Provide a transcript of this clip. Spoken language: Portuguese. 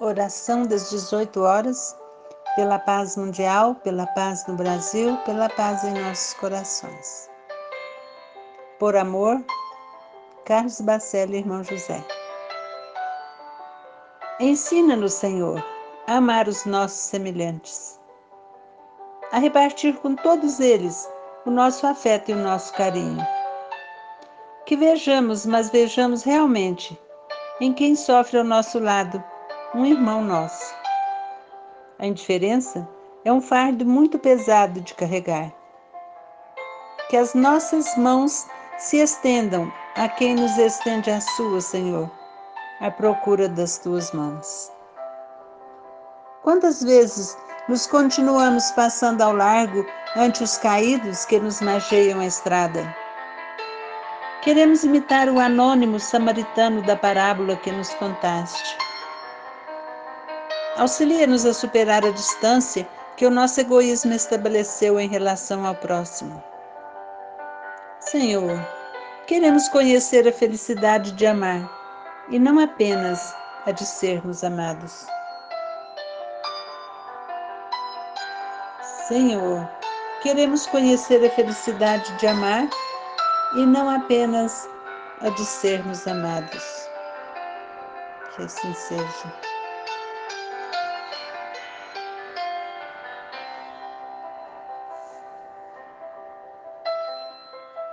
Oração das 18 horas, pela paz mundial, pela paz no Brasil, pela paz em nossos corações. Por amor, Carlos Bacelli, irmão José. Ensina-nos, Senhor, a amar os nossos semelhantes, a repartir com todos eles o nosso afeto e o nosso carinho. Que vejamos, mas vejamos realmente em quem sofre ao nosso lado um irmão nosso. A indiferença é um fardo muito pesado de carregar. Que as nossas mãos se estendam a quem nos estende a sua, Senhor, à procura das tuas mãos. Quantas vezes nos continuamos passando ao largo ante os caídos que nos mageiam a estrada? Queremos imitar o anônimo samaritano da parábola que nos contaste. Auxilia-nos a superar a distância que o nosso egoísmo estabeleceu em relação ao próximo. Senhor, queremos conhecer a felicidade de amar e não apenas a de sermos amados. Senhor, queremos conhecer a felicidade de amar e não apenas a de sermos amados. Que assim seja.